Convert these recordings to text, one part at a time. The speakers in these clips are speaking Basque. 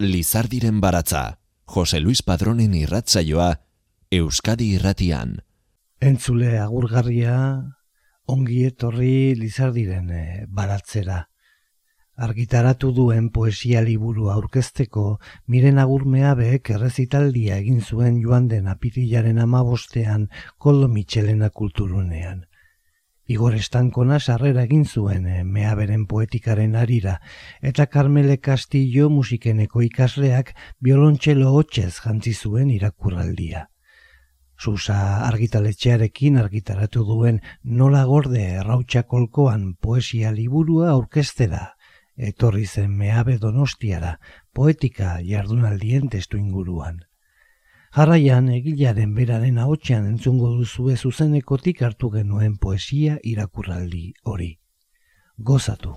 Lizardiren baratza, Jose Luis Padronen irratzaioa, Euskadi irratian. Entzule agurgarria, ongi etorri Lizardiren eh, baratzera. Argitaratu duen poesia liburu aurkezteko, miren agurmea behek errezitaldia egin zuen joan den apirilaren amabostean Koldo Michelena kulturunean. Igor Estankona sarrera egin zuen e, meaberen poetikaren arira, eta Carmele Castillo musikeneko ikasleak biolontxelo hotxez jantzi zuen irakurraldia. Susa argitaletxearekin argitaratu duen nola gorde errautxakolkoan poesia liburua aurkestera, etorri zen meabe donostiara, poetika jardunaldien testu inguruan. Jarraian egilaren beraren ahotsean entzungo duzu zuzenekotik hartu genuen poesia irakurraldi hori. Gozatu.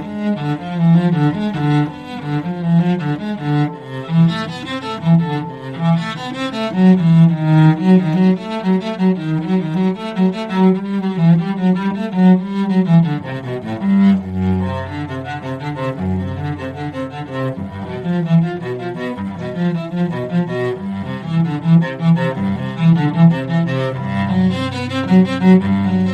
Música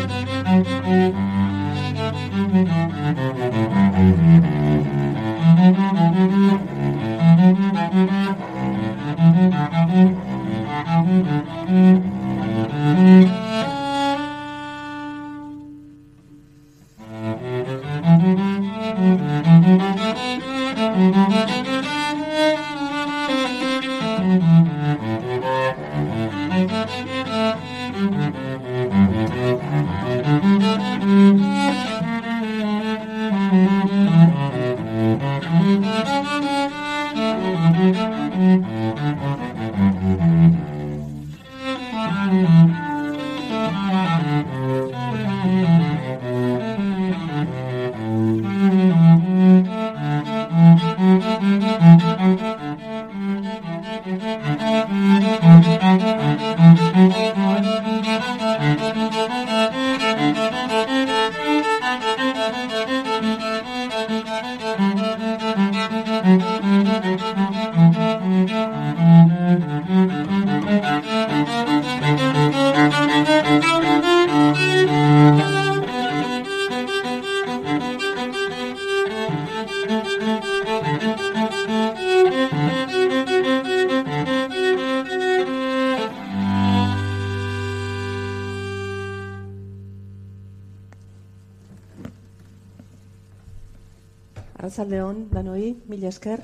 esker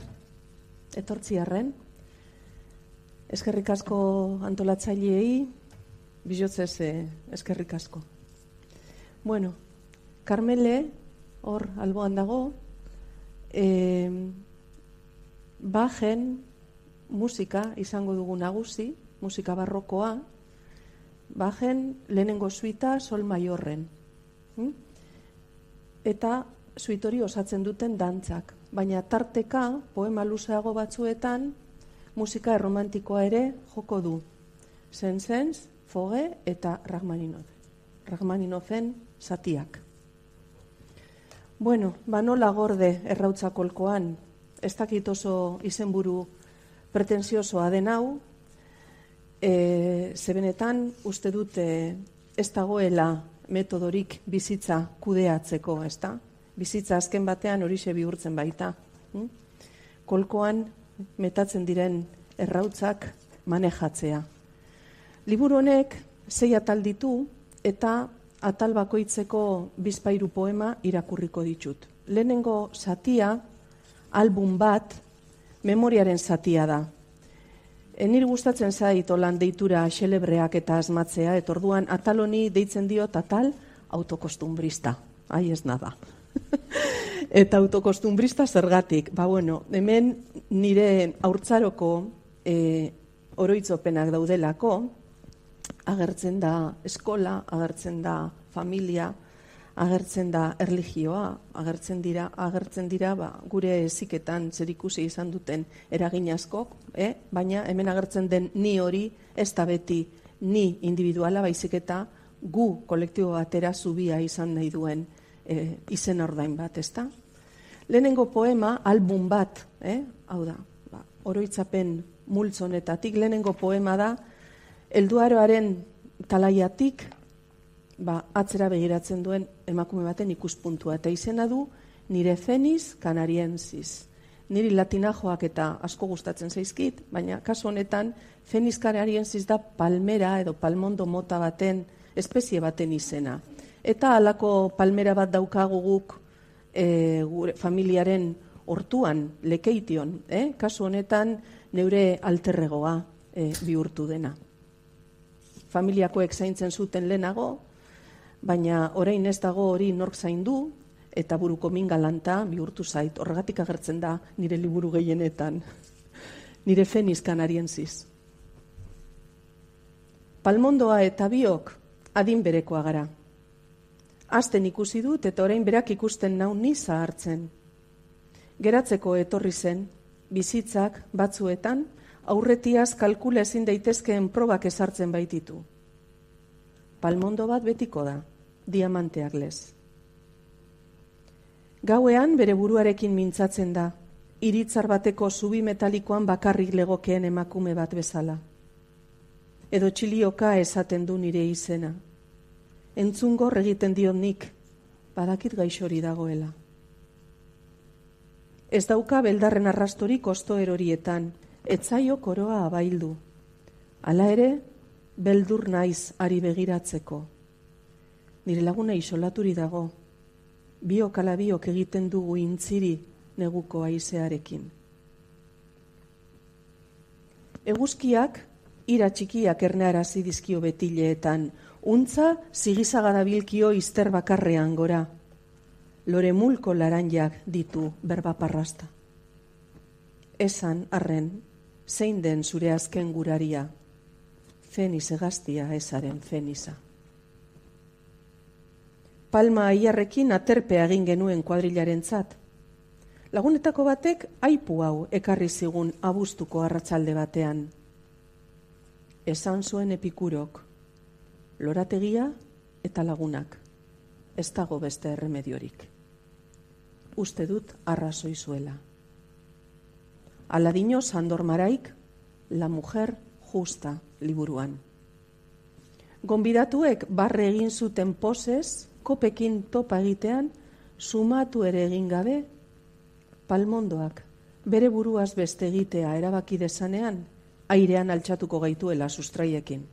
etortzi harren. Eskerrik asko antolatzaileei, bizotzez eh, eskerrik asko. Bueno, Carmele, hor alboan dago, eh, bajen musika izango dugu nagusi, musika barrokoa, bajen lehenengo suita sol maiorren. Hm? Eta suitori osatzen duten dantzak, baina tarteka poema luzeago batzuetan musika erromantikoa ere joko du. Sensens, Foge eta Rachmaninoff. Rachmaninoffen satiak. Bueno, banola gorde errautzakolkoan, ez dakit oso izenburu pretensiosoa den hau, e, zebenetan uste dute ez dagoela metodorik bizitza kudeatzeko, ez da? Bizitza azken batean horixe bihurtzen baita. Hm? Kolkoan metatzen diren errautzak manejatzea. Liburu honek sei atal ditu eta atal bakoitzeko bizpairu poema irakurriko ditut. Lehenengo satia, album bat, memoriaren satia da. Enir gustatzen zait olan deitura xelebreak eta asmatzea, etorduan atal honi deitzen dio atal autokostumbrista. Ai ez nada. Eta autokostumbrista zergatik. Ba, bueno, hemen nire haurtzaroko e, oroitzopenak daudelako, agertzen da eskola, agertzen da familia, agertzen da erlijioa, agertzen dira, agertzen dira ba, gure eziketan zerikusi izan duten eragin askok, eh? baina hemen agertzen den ni hori ez da beti ni individuala baizik eta gu kolektibo batera zubia izan nahi duen e, izen ordain bat, ezta? Lehenengo poema, album bat, eh? hau da, ba, oroitzapen multzonetatik, lehenengo poema da, elduaroaren talaiatik, ba, atzera begiratzen duen emakume baten ikuspuntua, eta izena du, nire feniz kanarienziz. Niri latinajoak eta asko gustatzen zaizkit, baina kasu honetan, feniz kanarienziz da palmera edo palmondo mota baten, espezie baten izena. Eta halako palmera bat daukagu guk e, gure familiaren hortuan, lekeition, eh? kasu honetan neure alterregoa e, bihurtu dena. Familiakoek zaintzen zuten lehenago, baina orain ez dago hori nork zaindu eta buruko mingalanta bihurtu zait. Horregatik agertzen da nire liburu gehienetan. nire feniz kanarienziz. Palmondoa eta biok adin berekoa gara. Azten ikusi dut eta orain berak ikusten nau ni zahartzen. Geratzeko etorri zen, bizitzak batzuetan, aurretiaz kalkula ezin daitezkeen probak ezartzen baititu. Palmondo bat betiko da, diamanteak lez. Gauean bere buruarekin mintzatzen da, iritzar bateko zubi metalikoan bakarrik legokeen emakume bat bezala. Edo txilioka esaten du nire izena entzungor egiten dion nik, badakit gaixori dagoela. Ez dauka beldarren arrastorik osto erorietan, etzaio koroa abaildu. Hala ere, beldur naiz ari begiratzeko. Nire laguna isolaturi dago, biok ala biok egiten dugu intziri neguko aizearekin. Eguzkiak, ira txikiak ernearazi dizkio betileetan, Untza zigizaga dabilkio izter bakarrean gora. Lore mulko laranjak ditu berbaparrasta. Esan, arren, zein den zure azken guraria, feniz egaztia esaren feniza. Palma aiarrekin aterpea egin genuen kuadrilaren zat. Lagunetako batek aipu hau ekarri zigun abuztuko arratsalde batean. Esan zuen epikurok, lorategia eta lagunak. Ez dago beste erremediorik. Uste dut arrazoi zuela. Aladino Sandor Maraik, La Mujer Justa liburuan. Gonbidatuek barre egin zuten posez, kopekin topa egitean, sumatu ere egin gabe, palmondoak, bere buruaz beste egitea erabaki desanean, airean altxatuko gaituela sustraiekin.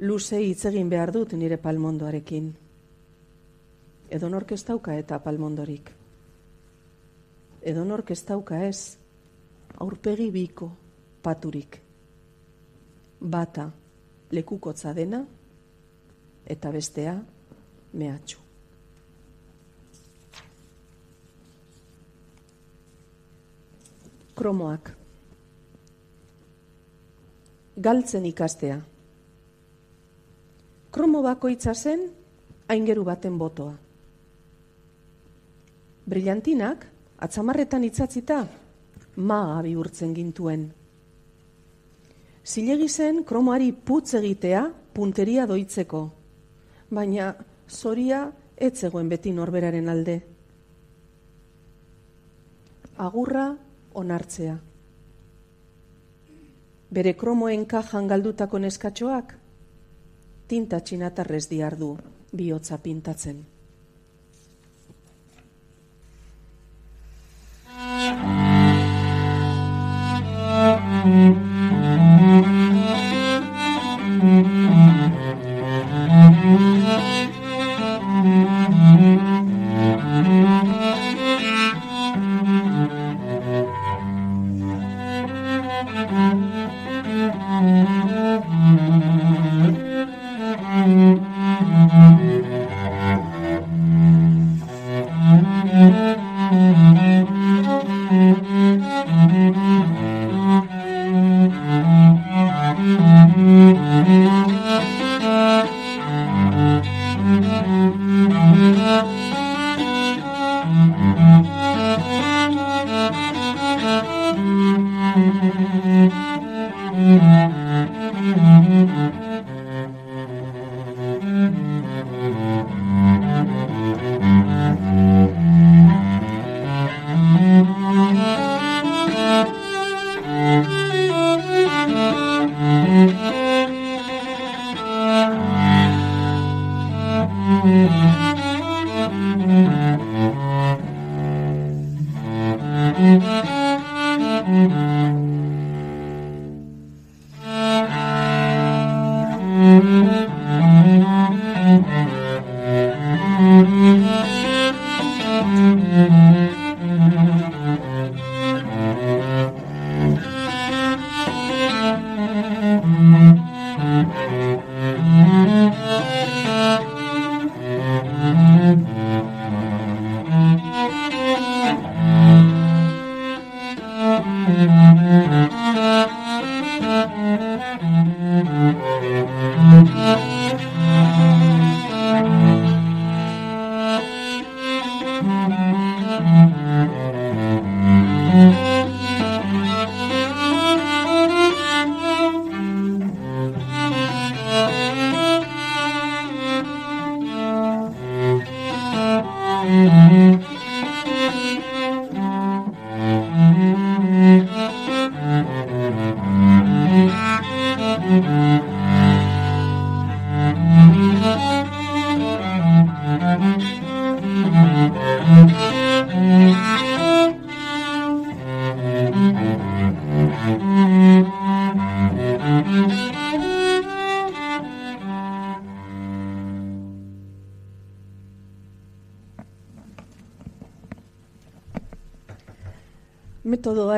Luze hitz egin behar dut nire palmondoarekin. Edo nork ez dauka eta palmondorik. Edo nork ez dauka ez, aurpegi biko paturik. Bata lekukotza dena eta bestea mehatxu. Kromoak. Galtzen ikastea kromo bakoitza zen aingeru baten botoa. Brillantinak, atzamarretan itzatzita, maa bihurtzen gintuen. Zilegi zen kromoari putz egitea punteria doitzeko, baina zoria etzegoen beti norberaren alde. Agurra onartzea. Bere kromoen kajan galdutako neskatxoak, tinta txinatarrez diar du, bihotza pintatzen.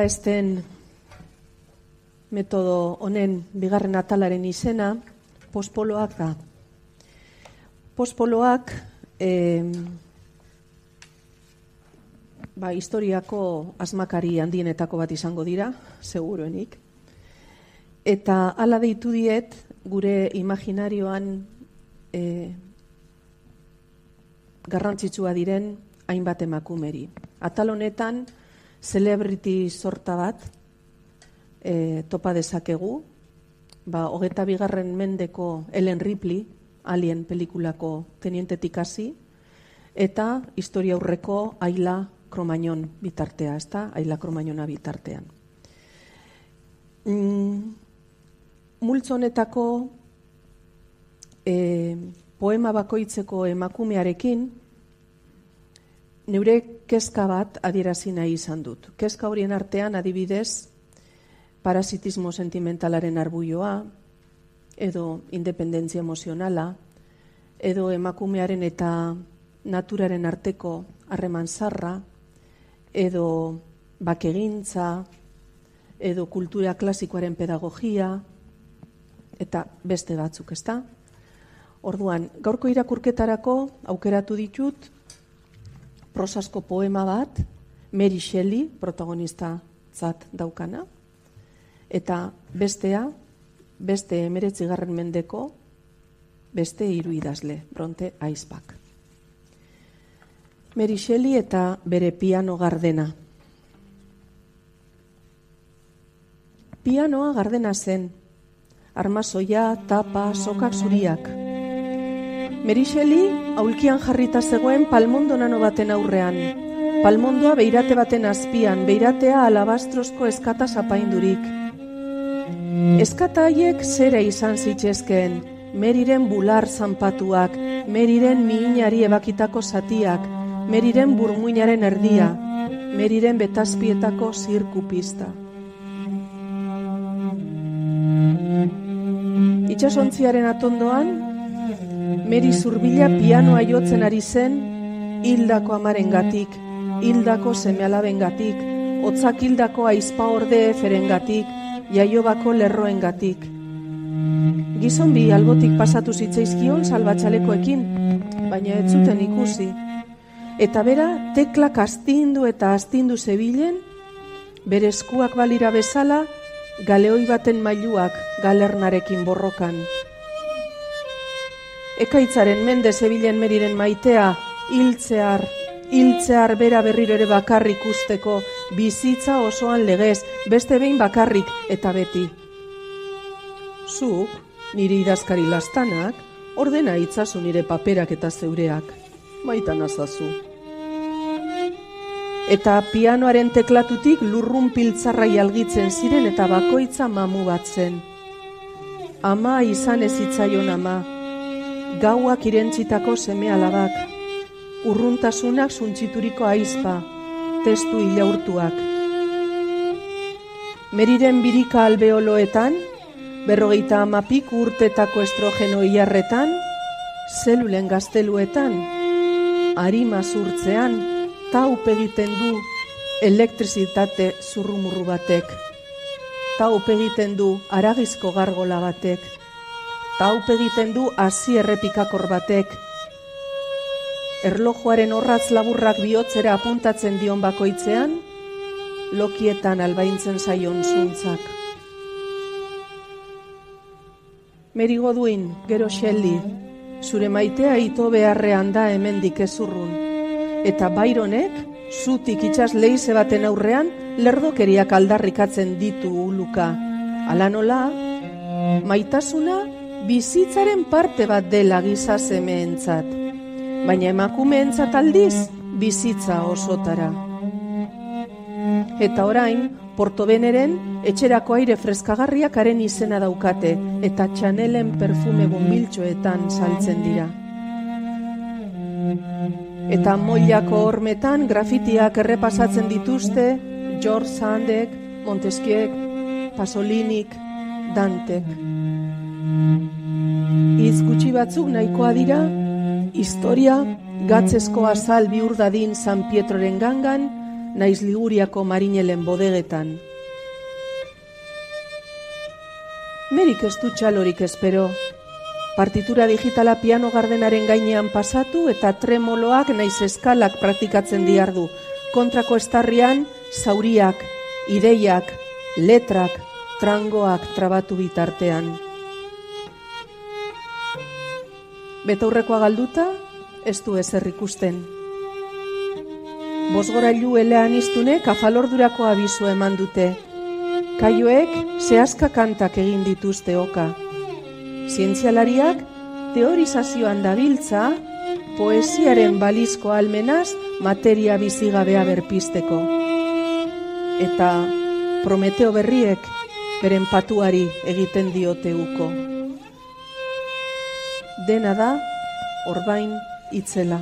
Esten metodo honen bigarren atalaren izena pospoloak da. Pospoloak eh, ba, historiako asmakari handienetako bat izango dira, seguruenik. Eta hala deitu diet gure imaginarioan eh, garrantzitsua diren hainbat emakumeri. Atal honetan, celebrity sorta bat e, topa dezakegu, ba, hogeta bigarren mendeko Ellen Ripley, alien pelikulako tenientetik hasi, eta historia aurreko Aila Kromainon bitartea, ezta? Aila Kromaiona bitartean. Mm, multzo honetako e, poema bakoitzeko emakumearekin, neure kezka bat adierazi nahi izan dut. Kezka horien artean adibidez parasitismo sentimentalaren arbuioa, edo independentzia emozionala, edo emakumearen eta naturaren arteko harreman zarra, edo bakegintza, edo kultura klasikoaren pedagogia, eta beste batzuk, ezta? Orduan, gaurko irakurketarako aukeratu ditut prosasko poema bat, Mary Shelley, protagonista zat daukana, eta bestea, beste emeretzi garren mendeko, beste hiru idazle, bronte aizpak. Mary Shelley eta bere piano gardena. Pianoa gardena zen, armazoia, tapa, sokak zuriak, Merixeli aulkian jarrita zegoen palmondo nano baten aurrean. Palmondoa beirate baten azpian, beiratea alabastrosko eskata zapaindurik. Eskata haiek zera izan zitzezkeen, meriren bular zanpatuak, meriren miinari ebakitako zatiak, meriren burmuinaren erdia, meriren betazpietako zirku pista. Itxasontziaren atondoan, Meri zurbila pianoa jotzen ari zen, hildako amaren gatik, hildako semealaben gatik, otzak hildako aizpa orde eferen gatik, jaiobako lerroen gatik. Gizon bi albotik pasatu zitzaizkion salbatxalekoekin, baina ez zuten ikusi. Eta bera, teklak astindu eta astindu zebilen, bere eskuak balira bezala, galeoi baten mailuak galernarekin borrokan ekaitzaren mende zebilen meriren maitea, hiltzear, hiltzear bera berriro ere bakarrik usteko, bizitza osoan legez, beste behin bakarrik eta beti. Zuk, nire idazkari lastanak, ordena itzazu nire paperak eta zeureak, maitan azazu. Eta pianoaren teklatutik lurrun piltzarrai algitzen ziren eta bakoitza mamu bat zen. Ama izan ez itzaion ama, gauak irentzitako seme alabak, urruntasunak suntzituriko aizpa, testu ilaurtuak. Meriren birika albeoloetan, berrogeita amapik urtetako estrogeno iarretan, zelulen gazteluetan, harima zurtzean, taup egiten du elektrizitate zurrumurru batek. Taup egiten du aragizko gargola batek. Taup egiten du hasi errepikakor batek. Erlojuaren horratz laburrak bihotzera apuntatzen dion bakoitzean, lokietan albaintzen zaion zuntzak. Merigo duin, gero xelli, zure maitea ito beharrean da hemendik ezurrun. Eta Byronek, zutik itxas leize baten aurrean, lerdokeriak aldarrikatzen ditu uluka. Ala nola, maitasuna bizitzaren parte bat dela giza semeentzat. Baina emakumeentzat aldiz, bizitza osotara. Eta orain, Portobeneren etxerako aire freskagarriak haren izena daukate eta txanelen perfume bombiltxoetan saltzen dira. Eta moilako hormetan grafitiak errepasatzen dituzte George Sandek, Montesquiek, Pasolinik, Dantek. Iz gutxi batzuk nahikoa dira, historia gatzezko azal bihur dadin San Pietroren gangan, naiz liguriako marinelen bodegetan. Merik ez du txalorik espero. Partitura digitala piano gardenaren gainean pasatu eta tremoloak naiz eskalak praktikatzen diardu. Kontrako estarrian, zauriak, ideiak, letrak, trangoak trabatu bitartean. Betaurrekoa galduta, ez du ezer ikusten. Bosgorailu elean iztunek afalordurako abizu eman dute. Kaioek zehazka kantak egin dituzte oka. Zientzialariak teorizazioan dabiltza poesiaren balizko almenaz materia bizigabea berpisteko. Eta Prometeo berriek beren patuari egiten diote uko. Dena da, orbain itzela.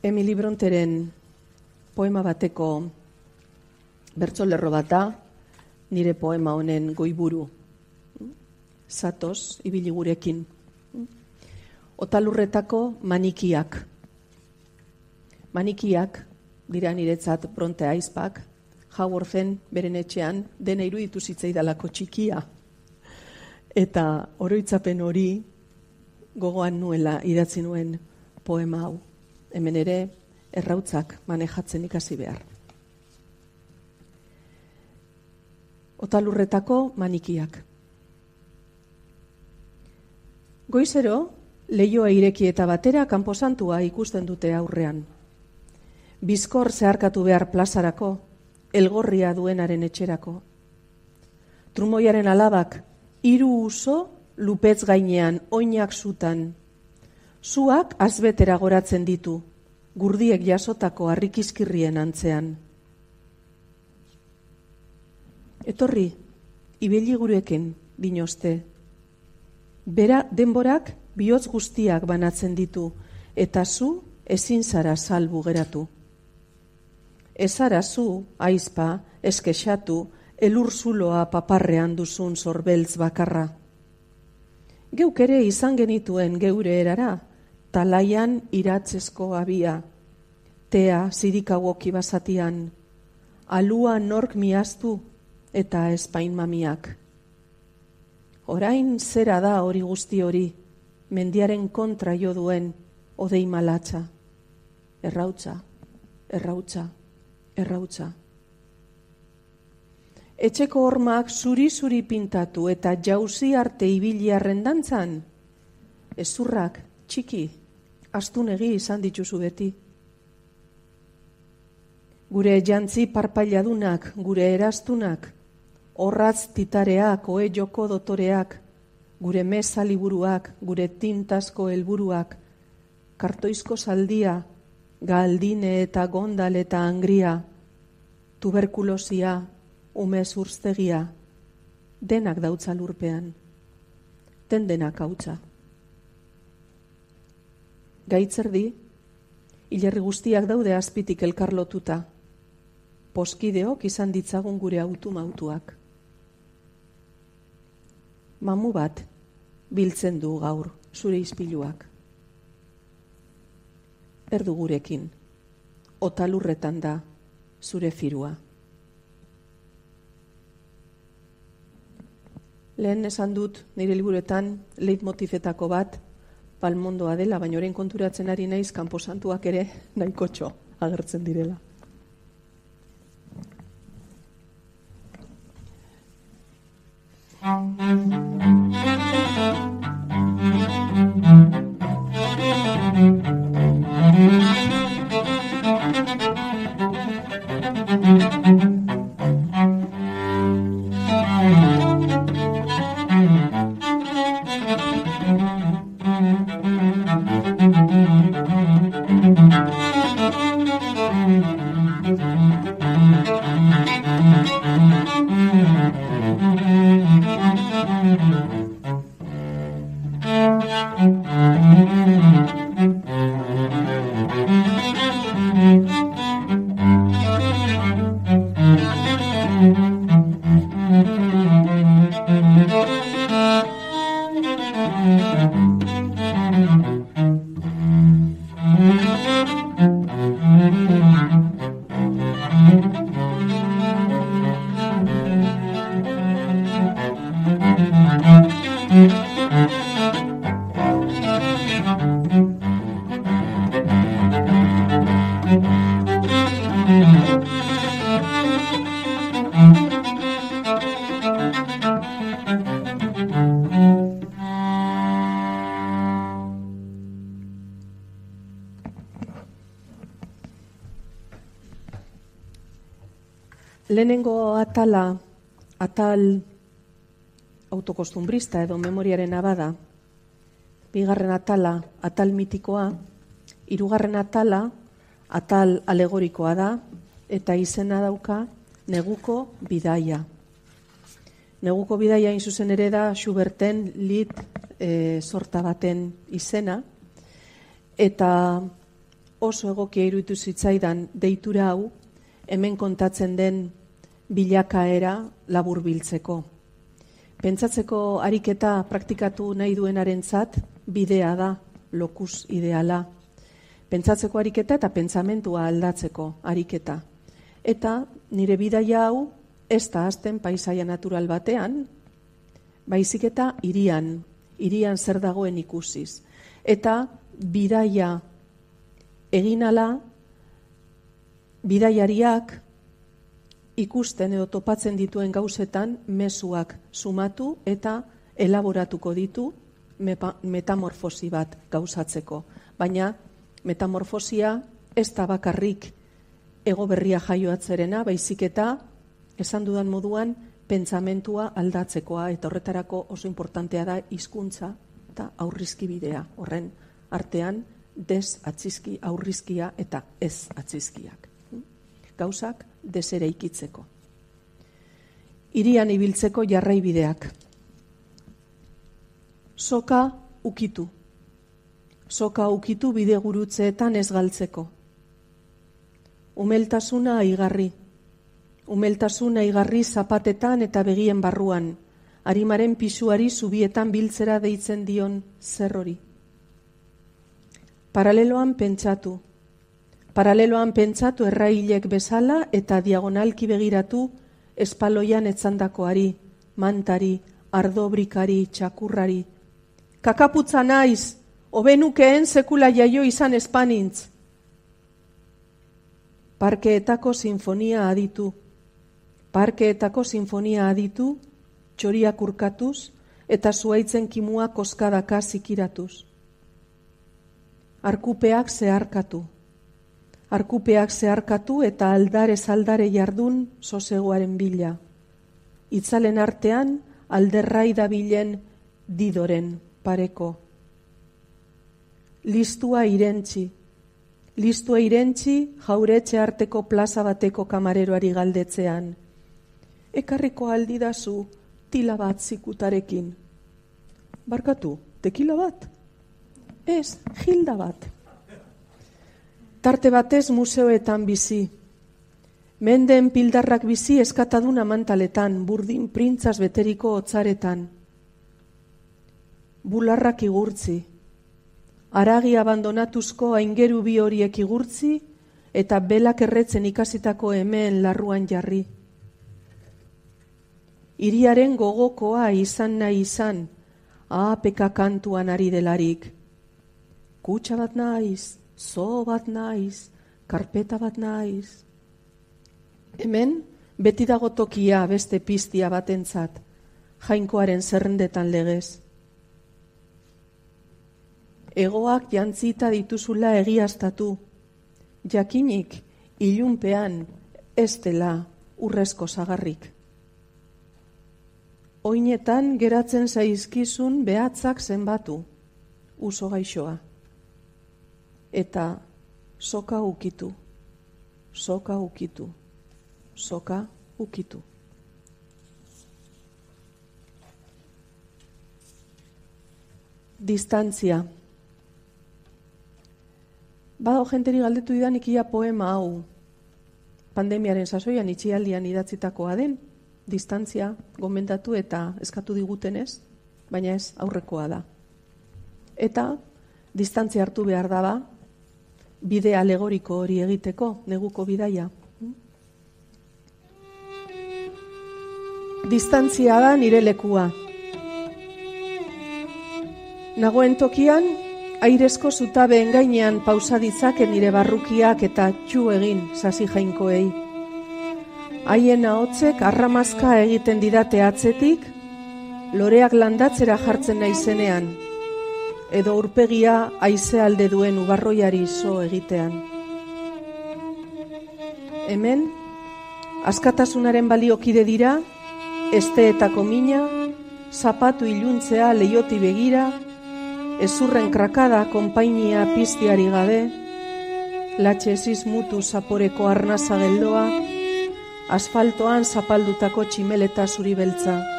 Emily Bronteren poema bateko bertsolerro bat da, nire poema honen goiburu. Zatoz, ibili gurekin. Otalurretako manikiak. Manikiak, dira niretzat bronte aizpak, Haworthen beren etxean dena iruditu zitzaidalako txikia. Eta oroitzapen hori gogoan nuela idatzi nuen poema hau hemen ere errautzak manejatzen ikasi behar. Otalurretako manikiak. Goizero, leioa ireki eta batera kanposantua ikusten dute aurrean. Bizkor zeharkatu behar plazarako, elgorria duenaren etxerako. Trumoiaren alabak, hiru uso, lupetz gainean, oinak zutan, Zuak azbetera goratzen ditu, gurdiek jasotako harrikizkirrien antzean. Etorri, ibili gurekin, dinoste. Bera denborak bihotz guztiak banatzen ditu, eta zu ezin zara salbu geratu. Ezara zu, aizpa, eskexatu, elur zuloa paparrean duzun zorbeltz bakarra. Geuk ere izan genituen geure erara, talaian iratzezko abia, tea zirikagoki basatian, alua nork miaztu eta espain mamiak. Orain zera da hori guzti hori, mendiaren kontra jo duen odei malatza. Errautza, errautza, errautza. Etxeko hormak zuri-zuri pintatu eta jauzi arte ibili arrendantzan, ezurrak txiki, astunegi izan dituzu beti. Gure jantzi parpailadunak, gure erastunak, horratz titareak, oe joko dotoreak, gure mesa liburuak, gure tintasko helburuak, kartoizko saldia, galdine eta gondal eta angria, tuberkulosia, ume urztegia, denak dautza lurpean, den denak hautza. Gaitzerdi, hilerri guztiak daude azpitik elkarlotuta, poskideok izan ditzagun gure autu mautuak. Mamu bat biltzen du gaur zure izpiluak. Erdu gurekin, otalurretan da zure firua. Lehen esan dut nire liburetan leitmotifetako bat palmondoa dela, baina orain konturatzen ari naiz kanposantuak ere nahiko txo agertzen direla. Lehenengo atal autokostumbrista edo memoriaren abada, bigarren atala, atal mitikoa, hirugarren atala, atal alegorikoa da, eta izena dauka neguko bidaia. Neguko bidaia inzuzen ere da Schuberten lit e, sorta baten izena, eta oso egokia iruditu zitzaidan deitura hau, hemen kontatzen den bilakaera labur biltzeko. Pentsatzeko ariketa praktikatu nahi duenarentzat bidea da, lokus ideala. Pentsatzeko ariketa eta pentsamentua aldatzeko ariketa. Eta nire bidaia hau ez da azten paisaia natural batean, baizik eta irian, irian zer dagoen ikusiz. Eta bidaia eginala bidaiariak ikusten edo topatzen dituen gauzetan mezuak sumatu eta elaboratuko ditu metamorfosi bat gauzatzeko. Baina metamorfosia ez da bakarrik ego berria jaioatzerena, baizik eta esan dudan moduan pentsamentua aldatzekoa eta horretarako oso importantea da hizkuntza eta aurrizki bidea. Horren artean des atzizki aurrizkia eta ez atzizkiak gauzak desere ikitzeko. Irian ibiltzeko jarraibideak. Soka ukitu. Soka ukitu bide gurutzeetan ez galtzeko. Umeltasuna aigarri. Umeltasuna aigarri zapatetan eta begien barruan. Arimaren pisuari zubietan biltzera deitzen dion zerrori. Paraleloan pentsatu, Paraleloan pentsatu errailek bezala eta diagonalki begiratu espaloian etzandakoari, mantari, ardobrikari, txakurrari. Kakaputza naiz, obenukeen sekula jaio izan espanintz. Parkeetako sinfonia aditu. Parkeetako sinfonia aditu, txoriak urkatuz, eta zuaitzen kimua koskadaka zikiratuz. Arkupeak zeharkatu arkupeak zeharkatu eta aldare aldare jardun sosegoaren bila. Itzalen artean alderrai da bilen didoren pareko. Listua irentzi, listua irentzi jauretxe arteko plaza bateko kamareroari galdetzean. Ekarriko aldidazu tila bat zikutarekin. Barkatu, tekila bat? Ez, gilda bat. Tarte batez museoetan bizi. Menden pildarrak bizi eskataduna mantaletan, burdin printzaz beteriko otzaretan. Bularrak igurtzi. Aragi abandonatuzko aingeru bi horiek igurtzi eta belak erretzen ikasitako hemen larruan jarri. Iriaren gogokoa izan nahi izan, apeka kantuan ari delarik. Kutsa bat naiz, zo bat naiz, karpeta bat naiz. Hemen, beti dago tokia beste piztia batentzat, jainkoaren zerrendetan legez. Egoak jantzita dituzula egiaztatu, jakinik ilunpean ez dela urrezko zagarrik. Oinetan geratzen zaizkizun behatzak zenbatu, uso gaixoa. Eta soka ukitu, soka ukitu, soka ukitu. Distantzia. Bado jenteri galdetu didan ikia poema hau. Pandemiaren sasoian itxialdian idatzitakoa den, distantzia gomendatu eta eskatu digutenez, baina ez aurrekoa da. Eta distantzia hartu behar daba, bide alegoriko hori egiteko, neguko bidaia. Distantzia da nire lekua. Nagoen tokian, airezko zutabeen gainean pausa ditzake nire barrukiak eta txu egin sasi jainkoei haien ahotzek arramazka egiten didate atzetik, loreak landatzera jartzen naizenean, edo urpegia aize alde duen ubarroiari zo egitean. Hemen, askatasunaren baliokide dira, esteetako mina, zapatu iluntzea leioti begira, ezurren krakada konpainia piztiari gabe, latxe mutu zaporeko arnaza geldoa, asfaltoan zapaldutako tximeleta zuri beltza.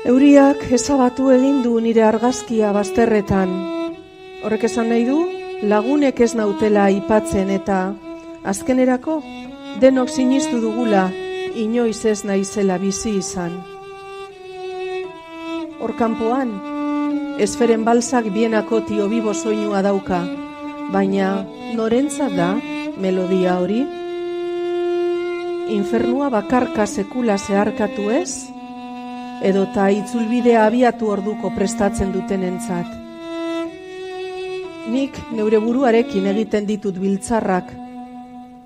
Euriak ezabatu egin du nire argazkia bazterretan. Horrek esan nahi du, lagunek ez nautela aipatzen eta azkenerako denok sinistu dugula inoiz ez naizela bizi izan. Horkanpoan, esferen balsak bienako tio bibo soinua dauka, baina norentzat da, melodia hori? Infernua bakarka sekula zeharkatu ez? Edo ta itzulbidea abiatu orduko prestatzen duten entzat? Nik neure buruarekin egiten ditut biltzarrak,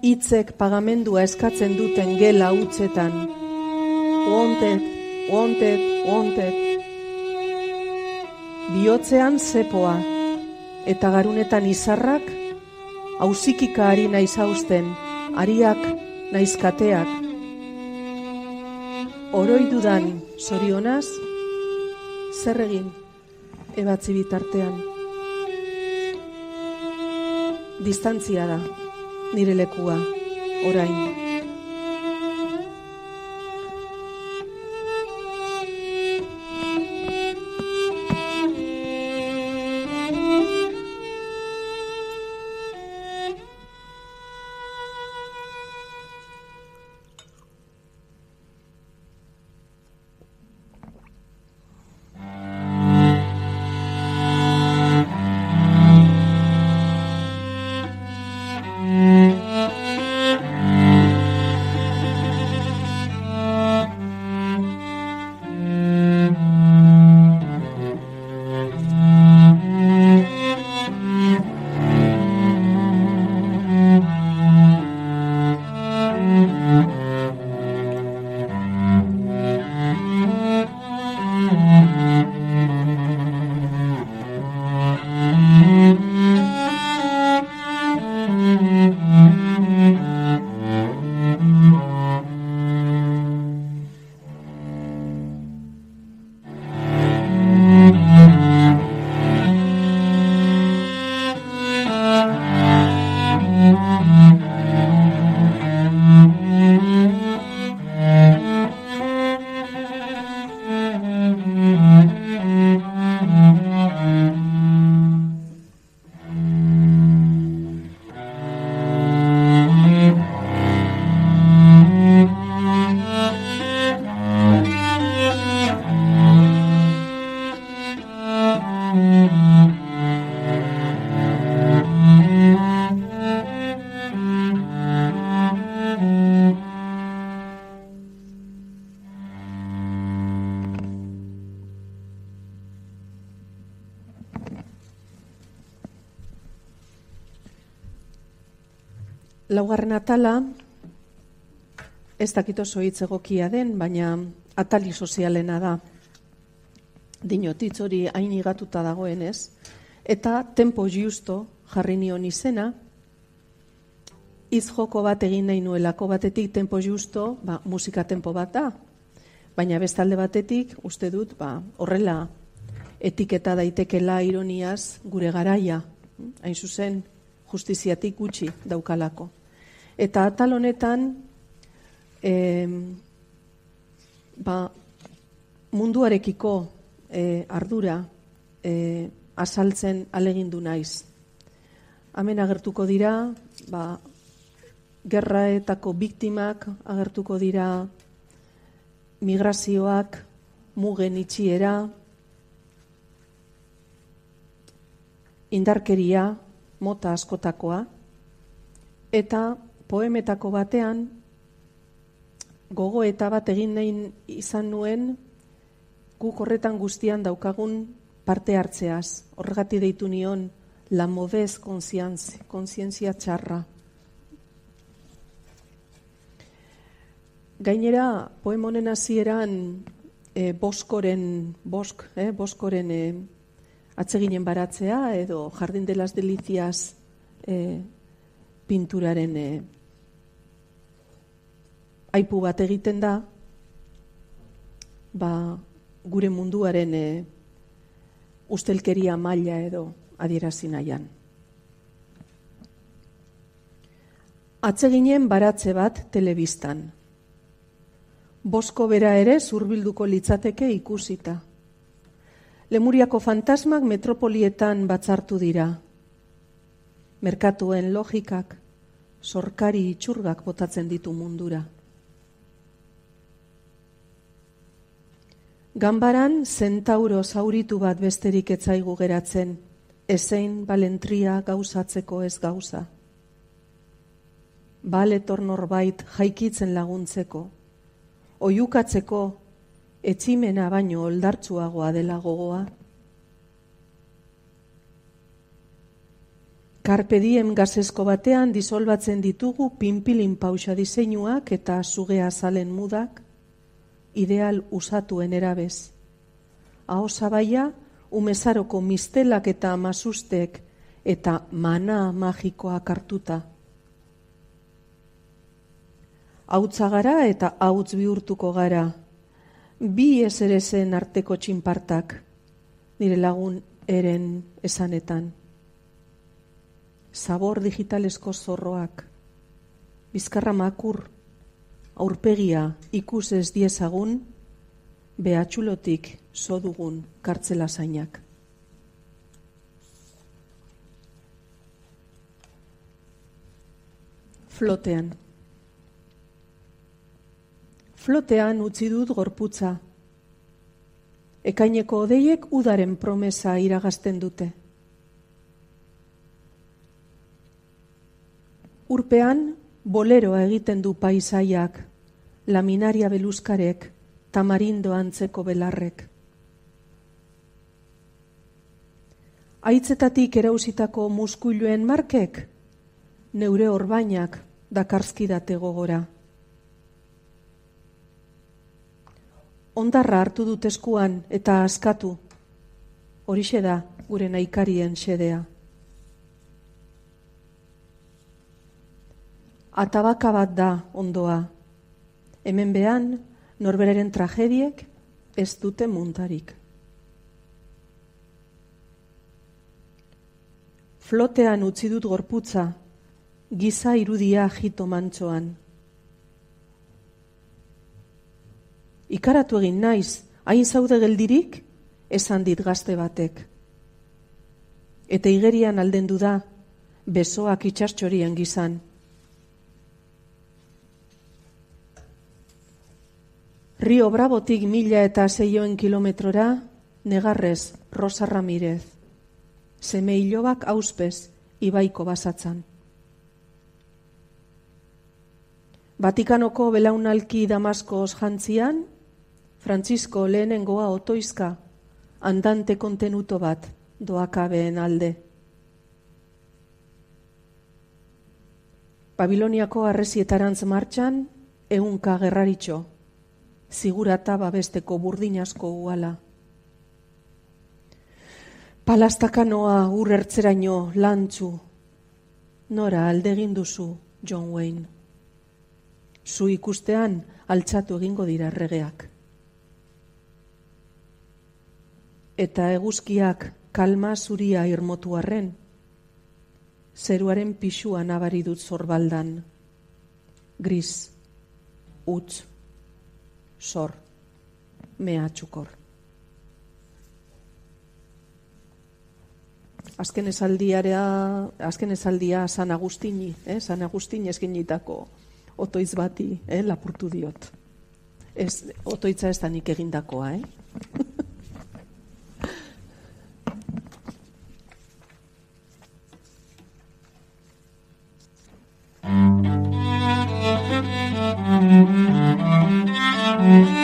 hitzek pagamendua eskatzen duten gela utzetan. Wanted, wanted, wanted. Biotzean zepoa, eta garunetan izarrak, hausikika ari naiz hausten, ariak naiz kateak. Sorionaz, zer egin ebatzi bitartean. Distantzia da, nire lekua, orain. Laugarren atala, ez dakit oso hitz egokia den, baina atali sozialena da. Dinotitz hori hain igatuta dagoen ez. Eta tempo justo jarri nion izena, iz joko bat egin nahi nuelako batetik tempo justo, ba, musika tempo bat da. Baina bestalde batetik, uste dut, ba, horrela etiketa daitekela ironiaz gure garaia, hain zuzen justiziatik gutxi daukalako. Eta atal honetan, e, ba, munduarekiko e, ardura e, azaltzen alegindu naiz. Hemen agertuko dira, ba, gerraetako biktimak agertuko dira migrazioak, mugen itxiera, indarkeria, mota askotakoa, eta poemetako batean gogo eta bat egin nahi izan nuen guk horretan guztian daukagun parte hartzeaz. Horregati deitu nion la modez konsientzia txarra. Gainera, poemonen hasieran e, boskoren, bosk, eh, boskoren e, atseginen baratzea edo jardin de las delicias e, pinturaren e, aipu bat egiten da, ba, gure munduaren e, ustelkeria maila edo adierazi nahian. Atseginen baratze bat telebistan. Bosko bera ere zurbilduko litzateke ikusita. Lemuriako fantasmak metropolietan batzartu dira. Merkatuen logikak, sorkari itxurgak botatzen ditu mundura. Ganbaran zentauro zauritu bat besterik etzaigu geratzen, ezein balentria gauzatzeko ez gauza. Baletor norbait jaikitzen laguntzeko, oiukatzeko etximena baino oldartzuagoa dela gogoa. Karpe diem gazesko batean disolbatzen ditugu pinpilin pausa diseinuak eta sugea zalen mudak, ideal usatuen erabez. Aho zabaia, umezaroko mistelak eta masustek eta mana magikoak hartuta. Hautza gara eta hautz bihurtuko gara, bi ez ere zen arteko txinpartak, nire lagun eren esanetan. Zabor digitalesko zorroak, bizkarra makur, aurpegia ikus ez diezagun, behatxulotik sodugun kartzela zainak. Flotean flotean utzi dut gorputza. Ekaineko odeiek udaren promesa iragazten dute. Urpean, boleroa egiten du paisaiak, laminaria beluskarek, tamarindo antzeko belarrek. Aitzetatik erauzitako muskuiluen markek, neure orbainak dakarzkidate gogora. ondarra hartu dut eskuan eta askatu. Horixe da gure naikarien xedea. Atabaka bat da ondoa. Hemen behan, norberaren tragediek ez dute muntarik. Flotean utzi dut gorputza, giza irudia jito mantsoan. ikaratu egin naiz, hain zaude geldirik, esan dit gazte batek. Eta igerian aldendu da, besoak itxartxorien gizan. Rio Brabotik mila eta zeioen kilometrora, negarrez Rosa Ramirez. Zeme hilobak auspez, ibaiko basatzan. Vatikanoko belaunalki Damaskoz jantzian, Francisco lehenengoa otoizka, andante kontenuto bat doakabeen alde. Babiloniako arrezietarantz martxan, eunka gerraritxo, zigurata babesteko burdin asko uala. Palastakanoa urrertzeraino lantzu, nora aldegin duzu John Wayne. Zu ikustean altzatu egingo dira regeak. Eta eguzkiak kalma zuria irmotu arren, zeruaren pixua nabari dut zorbaldan, gris, utz, sor, mehatxukor. Azken esaldiarea, azken esaldia San Agustini, eh? San Agustin eskinitako otoiz bati, eh? lapurtu diot. Ez, otoitza ez da nik egindakoa, eh? Mm-hmm.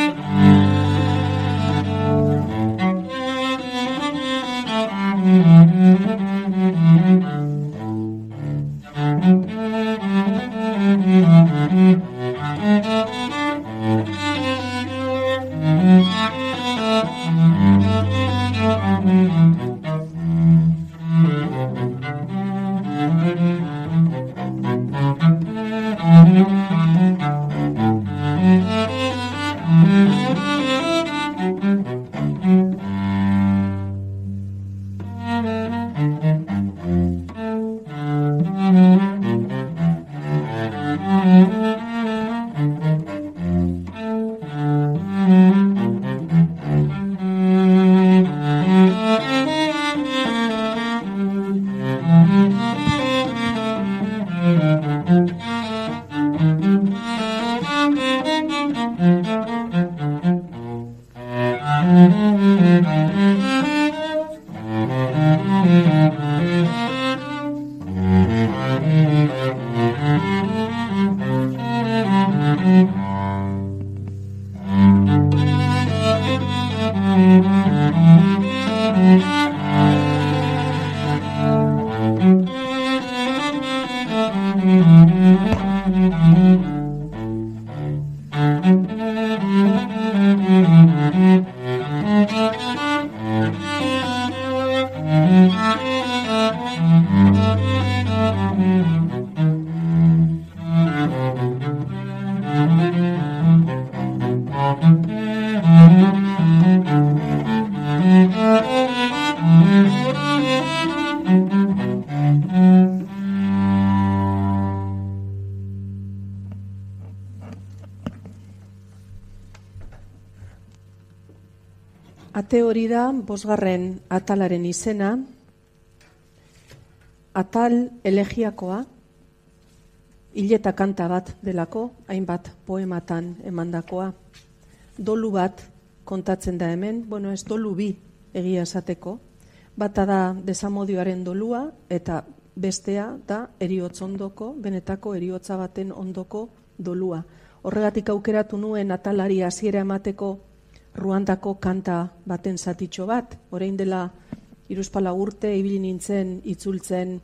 Ate hori da, bosgarren atalaren izena, atal elegiakoa, hileta kanta bat delako, hainbat poematan emandakoa. Dolu bat kontatzen da hemen, bueno ez dolu bi egia esateko, bata da desamodioaren dolua eta bestea da eriotz ondoko, benetako eriotza baten ondoko dolua. Horregatik aukeratu nuen atalari hasiera emateko Ruandako kanta baten zatitxo bat, orain dela iruzpala urte ibili nintzen itzultzen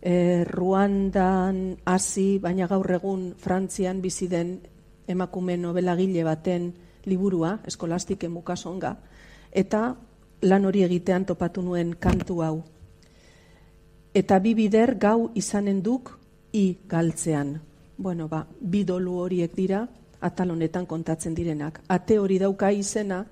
e, Ruandan hasi baina gaur egun Frantzian bizi den emakume nobelagile baten liburua, eskolastike mukasonga, eta lan hori egitean topatu nuen kantu hau. Eta bi bider gau izanen duk i galtzean. Bueno, ba, bi dolu horiek dira, atal honetan kontatzen direnak. Ate hori dauka izena,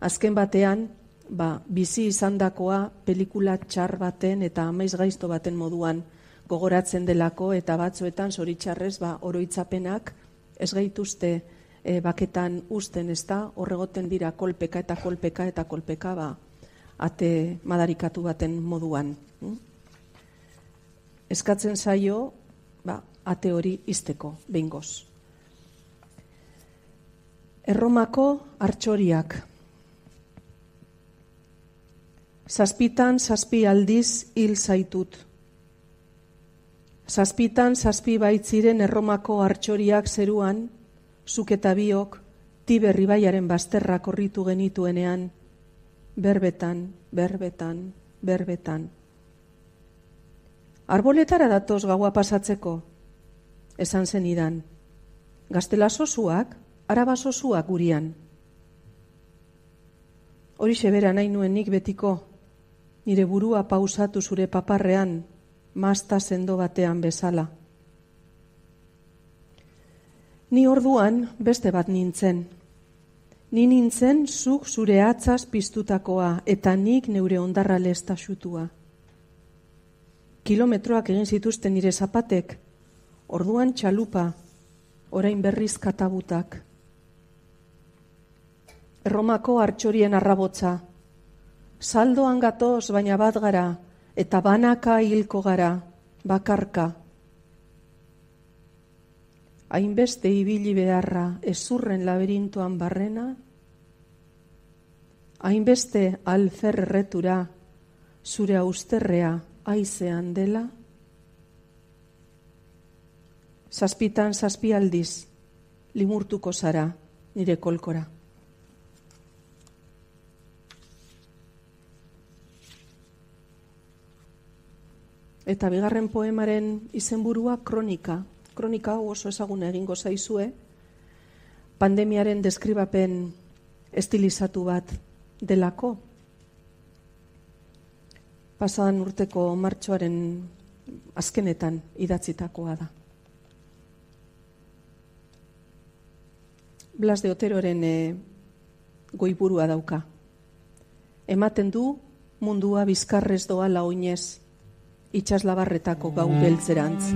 azken batean, ba, bizi izandakoa pelikula txar baten eta amaiz gaizto baten moduan gogoratzen delako eta batzuetan zoritxarrez ba, oroitzapenak ez gaituzte e, baketan usten ez da, horregoten dira kolpeka eta kolpeka eta kolpeka ba, ate madarikatu baten moduan. Hm? Eskatzen zaio, ba, ate hori izteko, behingoz. Erromako artxoriak. Zazpitan zazpi aldiz hil zaitut. Zazpitan zazpi baitziren erromako artxoriak zeruan, zuk eta biok, tiberri baiaren bazterrak korritu genituenean, berbetan, berbetan, berbetan. Arboletara datoz gaua pasatzeko, esan zenidan. Gaztela sosuak, araba sosuak gurian. Hori sebera nahi nuen nik betiko, nire burua pausatu zure paparrean, mazta sendo batean bezala. Ni orduan beste bat nintzen. Ni nintzen zuk zure atzaz piztutakoa eta nik neure ondarra lesta xutua. Kilometroak egin zituzten nire zapatek, orduan txalupa, orain berriz katabutak. Erromako hartxorien arrabotza, saldoan gatoz baina bat gara, eta banaka hilko gara, bakarka. Hainbeste ibili beharra ezurren laberintoan barrena, hainbeste alferretura zure austerrea aizean dela, zazpitan zazpi aldiz limurtuko zara nire kolkora. Eta bigarren poemaren izenburua kronika. Kronika hau oso ezaguna egingo zaizue. Pandemiaren deskribapen estilizatu bat delako. Pasadan urteko martxoaren azkenetan idatzitakoa da. Blas de Oteroren e, goiburua dauka. Ematen du mundua bizkarrez doa laoinez, itxaslabarretako gau beltzerantz.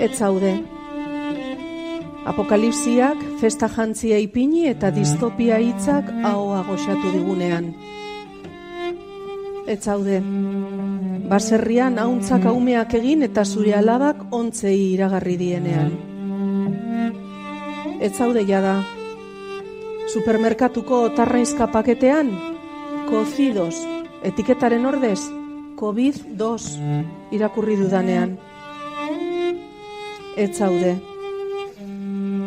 Ez zaude, apokalipsiak festa jantzia ipini eta distopia hitzak ahoa goxatu digunean. Ez zaude, baserrian hauntzak aumeak egin eta zure alabak ontzei iragarri dienean. Ez zaude jada, supermerkatuko otarraizka paketean, kozidos, etiketaren ordez, COVID-2 irakurri dudanean. Ez zaude,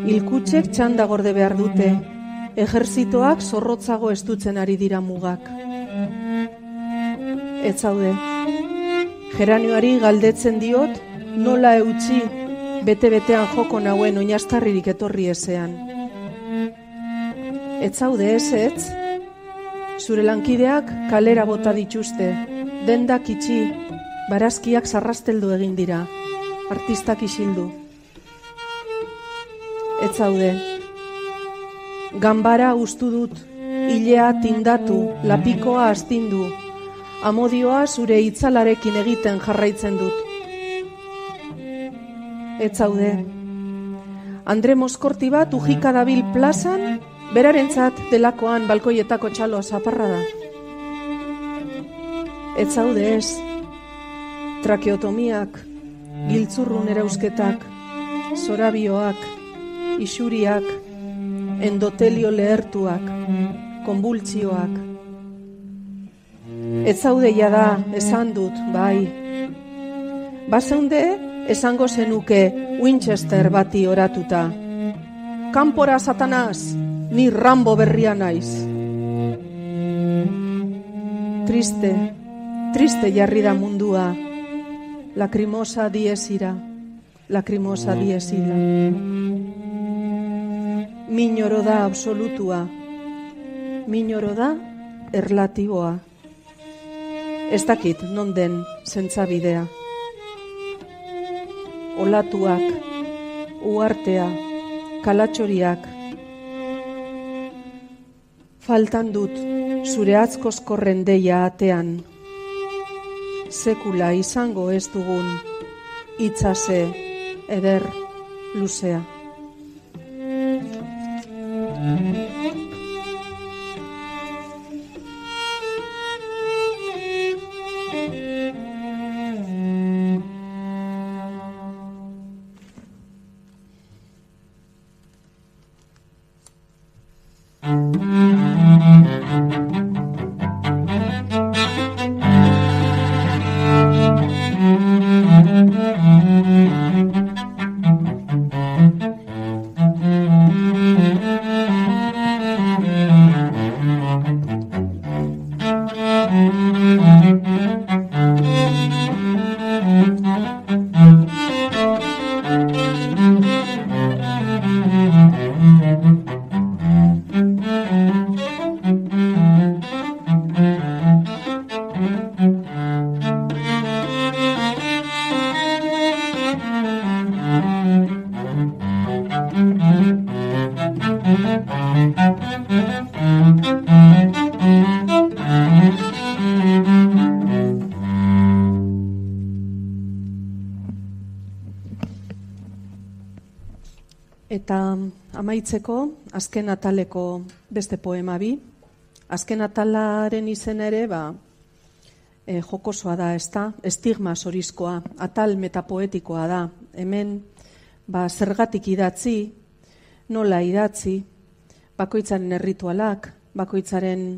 ilkutsek txanda gorde behar dute, ejerzitoak zorrotzago estutzen ari dira mugak. Ez zaude, Geranioari galdetzen diot, nola eutxi bete-betean joko nauen oinastarririk etorri ezean. Ez zaude ez ez, zure lankideak kalera bota dituzte, dendak itxi, barazkiak sarrasteldu egin dira, artistak isildu. Ez zaude, gambara ustu dut, ilea tindatu, lapikoa astindu, amodioa zure itzalarekin egiten jarraitzen dut. Ez zaude. Andre Moskorti bat ujika dabil plazan, berarentzat delakoan balkoietako txalo zaparra da. Ez zaude ez. Trakeotomiak, giltzurrun erausketak, zorabioak, isuriak, endotelio lehertuak, konbultzioak, Ez zaude da, esan dut, bai. Bazeunde, esango zenuke Winchester bati oratuta. Kanpora satanaz, ni rambo berria naiz. Triste, triste jarri da mundua. Lakrimosa diesira, lakrimosa diesira. Minoro da absolutua, minoro da erlatiboa. Ez dakit non den zentzabidea. Olatuak, uartea, kalatxoriak. Faltan dut zure atzkozkorren deia atean. Sekula izango ez dugun, itzase, eder, luzea. Amaitzeko, azken ataleko beste poema bi. Azken atalaren izen ere, ba, e, jokosoa da, ez da? Estigma sorizkoa, atal metapoetikoa da. Hemen, ba, zergatik idatzi, nola idatzi, bakoitzaren erritualak, bakoitzaren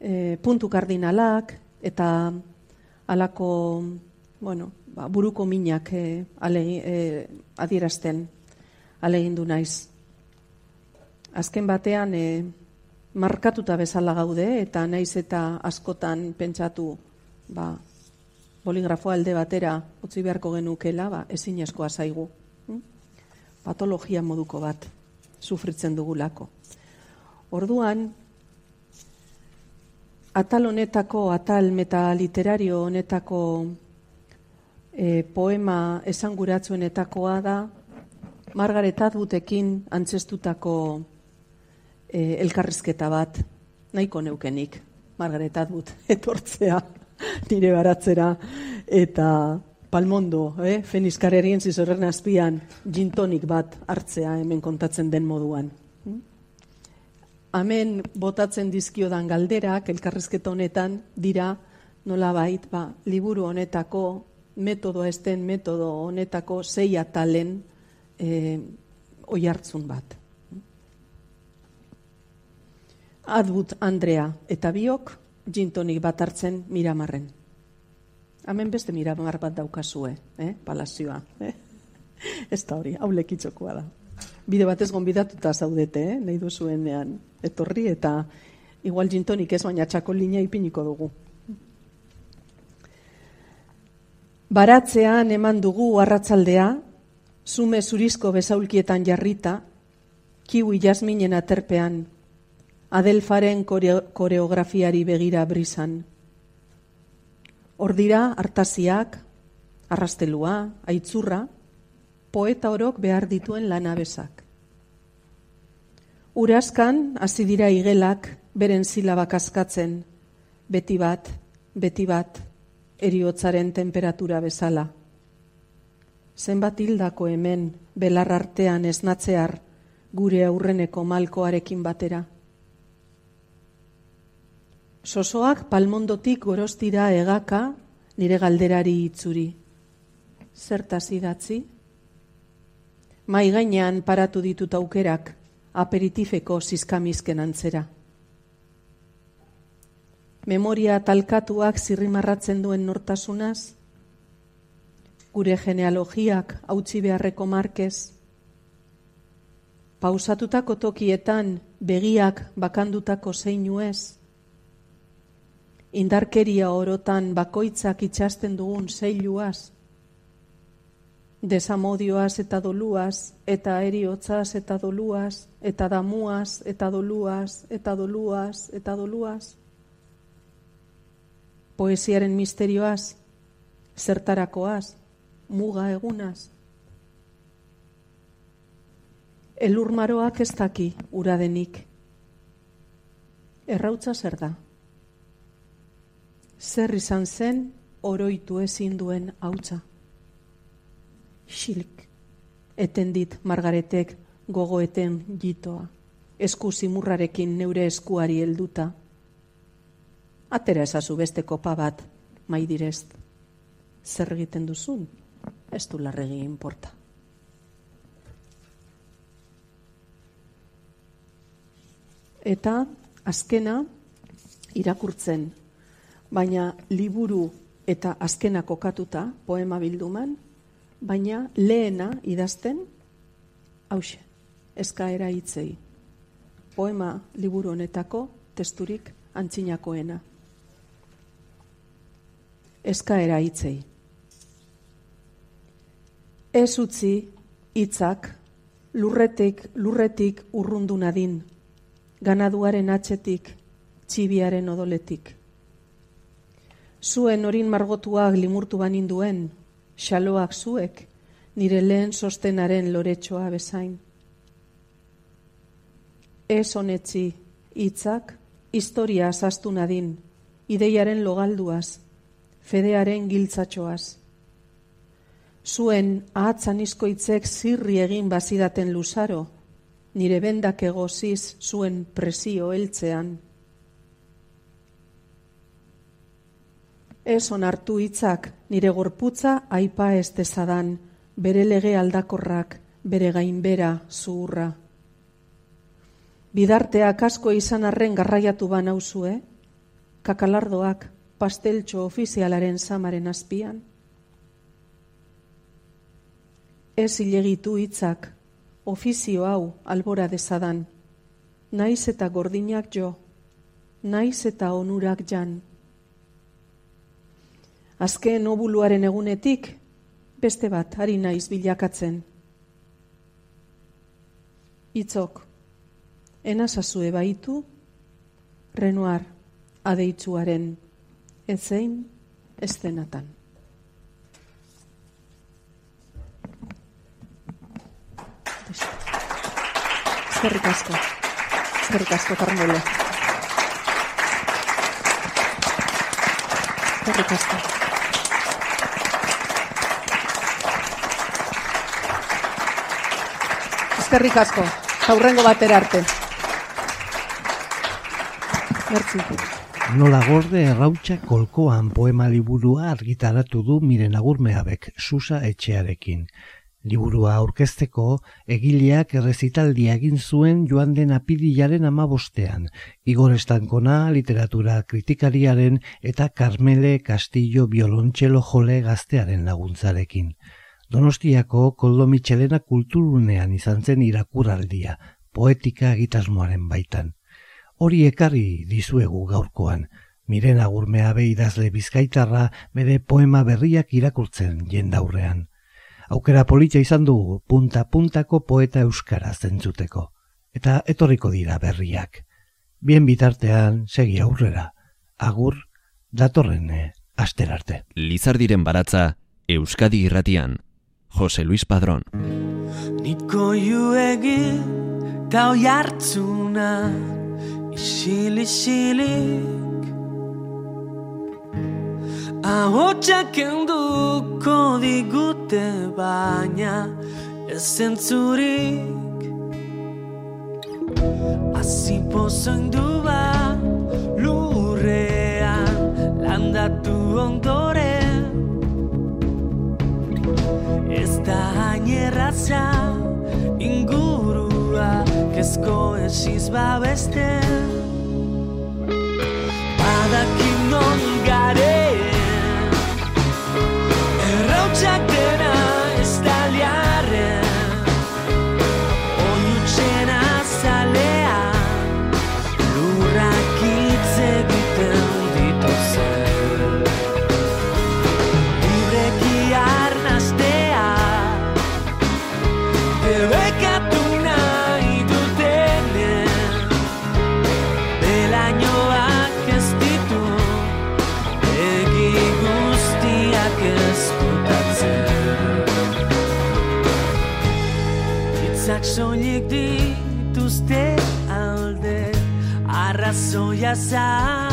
e, puntu kardinalak, eta alako, bueno, ba, buruko minak e, ale, e, adierazten alegindu naiz. Azken batean e, markatuta bezala gaude eta naiz eta askotan pentsatu ba, boligrafo alde batera utzi beharko genukela, ba, ezin eskoa zaigu. Hm? Patologia moduko bat sufritzen dugulako. Orduan, atal honetako, atal metaliterario honetako e, poema esanguratzuenetakoa da Margaret Atwoodekin antzestutako e, elkarrizketa bat, nahiko neukenik, Margaret Atwood etortzea nire baratzera, eta palmondo, eh? fenizkarerien zizorren azpian, gintonik bat hartzea hemen kontatzen den moduan. Hemen botatzen dizkiodan galderak, elkarrizketa honetan, dira, nola bait, ba, liburu honetako, metodo esten metodo honetako zei atalen, e, oi hartzun bat. Adbut Andrea eta biok jintonik bat hartzen miramarren. Hemen beste miramar bat daukazue, eh? palazioa. Eh? Ez da hori, hau lekitzokoa da. Bide batez gonbidatuta zaudete, eh? nahi duzuenean etorri eta igual jintonik ez baina txako linea ipiniko dugu. Baratzean eman dugu arratzaldea, zume zurizko bezaulkietan jarrita, kiwi jasminen aterpean, adelfaren koreografiari begira brisan. Ordira hartaziak, arrastelua, aitzurra, poeta orok behar dituen lanabesak. Uraskan, hasi dira igelak, beren silabak askatzen, beti bat, beti bat, eriotzaren temperatura bezala zenbat hildako hemen belar artean esnatzear gure aurreneko malkoarekin batera. Sosoak palmondotik gorostira egaka nire galderari itzuri. Zertaz idatzi? Mai gainean paratu ditut aukerak aperitifeko zizkamizken antzera. Memoria talkatuak zirrimarratzen duen nortasunaz, gure genealogiak hautsi beharreko markez, pausatutako tokietan begiak bakandutako zeinu ez, indarkeria orotan bakoitzak itxasten dugun zeiluaz, desamodioaz eta doluaz, eta eriotzaz eta doluaz, eta damuaz eta doluaz, eta doluaz eta doluaz, poesiaren misterioaz, zertarakoaz, muga egunaz. Elur maroak ez daki uradenik. Errautza zer da? Zer izan zen oroitu ezin duen hautza. Xilik, eten dit margaretek gogoeten jitoa, esku zimurrarekin neure eskuari helduta. Atera ezazu beste kopa bat, maidirez, zer egiten duzun? ez du larregi inporta. Eta azkena irakurtzen, baina liburu eta azkena kokatuta poema bilduman, baina lehena idazten hause, eskaera hitzei. Poema liburu honetako testurik antzinakoena. Eskaera hitzei. Ez utzi hitzak lurretik lurretik urrundu nadin, ganaduaren atxetik, txibiaren odoletik. Zuen orin margotuak limurtu baninduen, xaloak zuek, nire lehen sostenaren loretxoa bezain. Ez honetzi, hitzak, historia astu nadin, ideiaren logalduaz, fedearen giltzatxoaz. Zuen ahatzan izkoitzek zirri egin bazidaten luzaro, nire bendak egoziz zuen presio heltzean. Ez onartu hitzak nire gorputza aipa ez dezadan, bere lege aldakorrak, bere gainbera zuhurra. Bidarteak asko izan arren garraiatu ba nauzue, kakalardoak pasteltxo ofizialaren samaren azpian. Ez hilegitu hitzak, ofizio hau albora dezadan, naiz eta gordinak jo, naiz eta onurak jan. Azken obuluaren egunetik, beste bat, ari naiz bilakatzen. Itzok, enazazue baitu, renuar adeitzuaren ezein estenatan. Eskerrik asko. Eskerrik asko, Carmelo. Eskerrik asko. Eskerrik asko. Aurrengo batera arte. Merci. Nola gorde errautxa kolkoan poema liburua argitaratu du miren agurmeabek, susa etxearekin. Liburua aurkezteko egileak errezitaldia egin zuen joan den apidilaren amabostean, Igor Estankona literatura kritikariaren eta Carmele Castillo biolontxelo jole gaztearen laguntzarekin. Donostiako Koldo Michelena kulturunean izan zen irakuraldia, poetika egitasmoaren baitan. Hori ekarri dizuegu gaurkoan, miren agurmea idazle bizkaitarra bere poema berriak irakurtzen jendaurrean. Aukera politxa izan dugu punta-puntako poeta euskara zentzuteko. Eta etorriko dira berriak. Bien bitartean, segi aurrera. Agur, datorren asterarte. Lizardiren baratza, Euskadi irratian. Jose Luis Padrón. Niko juegi tau jartzuna isili isilik. Ahotxak enduko digute baina ez zentzurik. Azi pozoin du lurrean landatu ondoren Ez da hain ingurua Kezko esiz babeste casar.